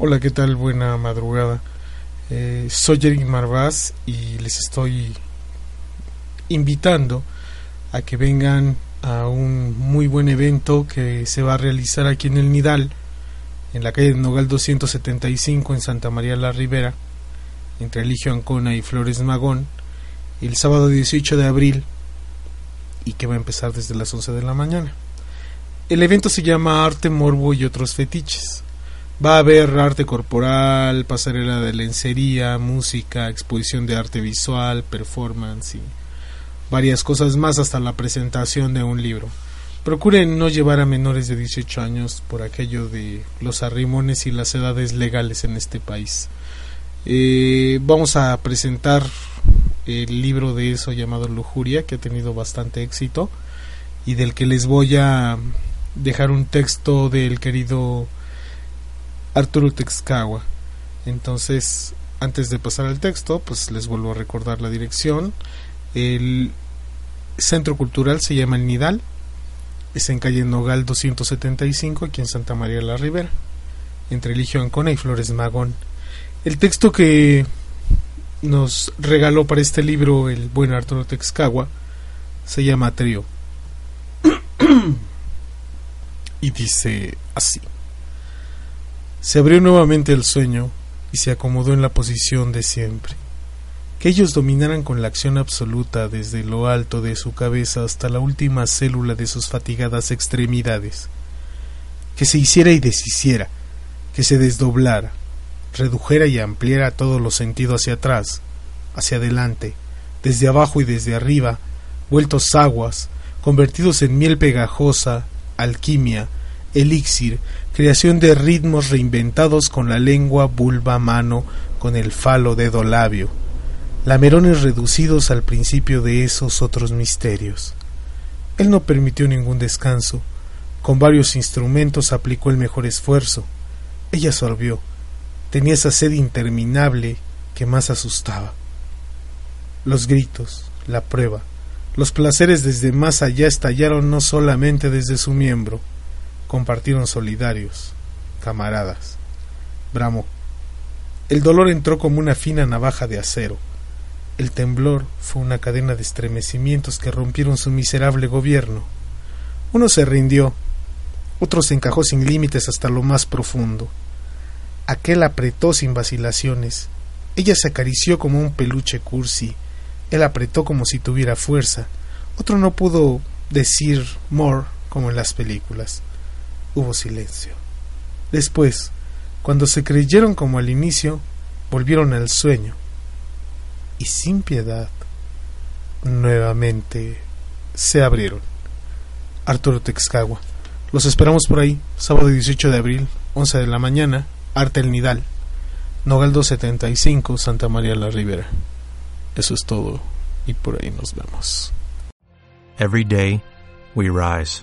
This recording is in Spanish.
Hola, ¿qué tal? Buena madrugada. Eh, soy Eric Marvaz y les estoy invitando a que vengan a un muy buen evento que se va a realizar aquí en el Nidal, en la calle de Nogal 275 en Santa María la Ribera, entre Eligio Ancona y Flores Magón, el sábado 18 de abril y que va a empezar desde las 11 de la mañana. El evento se llama Arte, Morbo y otros fetiches. Va a haber arte corporal, pasarela de lencería, música, exposición de arte visual, performance y varias cosas más hasta la presentación de un libro. Procuren no llevar a menores de 18 años por aquello de los arrimones y las edades legales en este país. Eh, vamos a presentar el libro de eso llamado Lujuria, que ha tenido bastante éxito y del que les voy a dejar un texto del querido Arturo Texcagua. Entonces, antes de pasar al texto, pues les vuelvo a recordar la dirección. El centro cultural se llama El Nidal. Es en calle Nogal 275, aquí en Santa María la Ribera, entre Eligio Ancona y Flores Magón. El texto que nos regaló para este libro el buen Arturo Texcagua se llama Trío. y dice así. Se abrió nuevamente el sueño y se acomodó en la posición de siempre. Que ellos dominaran con la acción absoluta desde lo alto de su cabeza hasta la última célula de sus fatigadas extremidades. Que se hiciera y deshiciera, que se desdoblara, redujera y ampliara todos los sentidos hacia atrás, hacia adelante, desde abajo y desde arriba, vueltos aguas, convertidos en miel pegajosa, alquimia, elixir, creación de ritmos reinventados con la lengua, vulva, mano, con el falo, dedo, labio, lamerones reducidos al principio de esos otros misterios. Él no permitió ningún descanso, con varios instrumentos aplicó el mejor esfuerzo. Ella sorbió, tenía esa sed interminable que más asustaba. Los gritos, la prueba, los placeres desde más allá estallaron no solamente desde su miembro, compartieron solidarios, camaradas. Bramó. El dolor entró como una fina navaja de acero. El temblor fue una cadena de estremecimientos que rompieron su miserable gobierno. Uno se rindió, otro se encajó sin límites hasta lo más profundo. Aquel apretó sin vacilaciones. Ella se acarició como un peluche cursi. Él apretó como si tuviera fuerza. Otro no pudo decir more como en las películas. Hubo silencio. Después, cuando se creyeron como al inicio, volvieron al sueño. Y sin piedad, nuevamente se abrieron. Arturo Texcagua. Los esperamos por ahí, sábado 18 de abril, 11 de la mañana, Arte El Nidal, Nogal 275, Santa María la Ribera. Eso es todo, y por ahí nos vemos. Every day, we rise,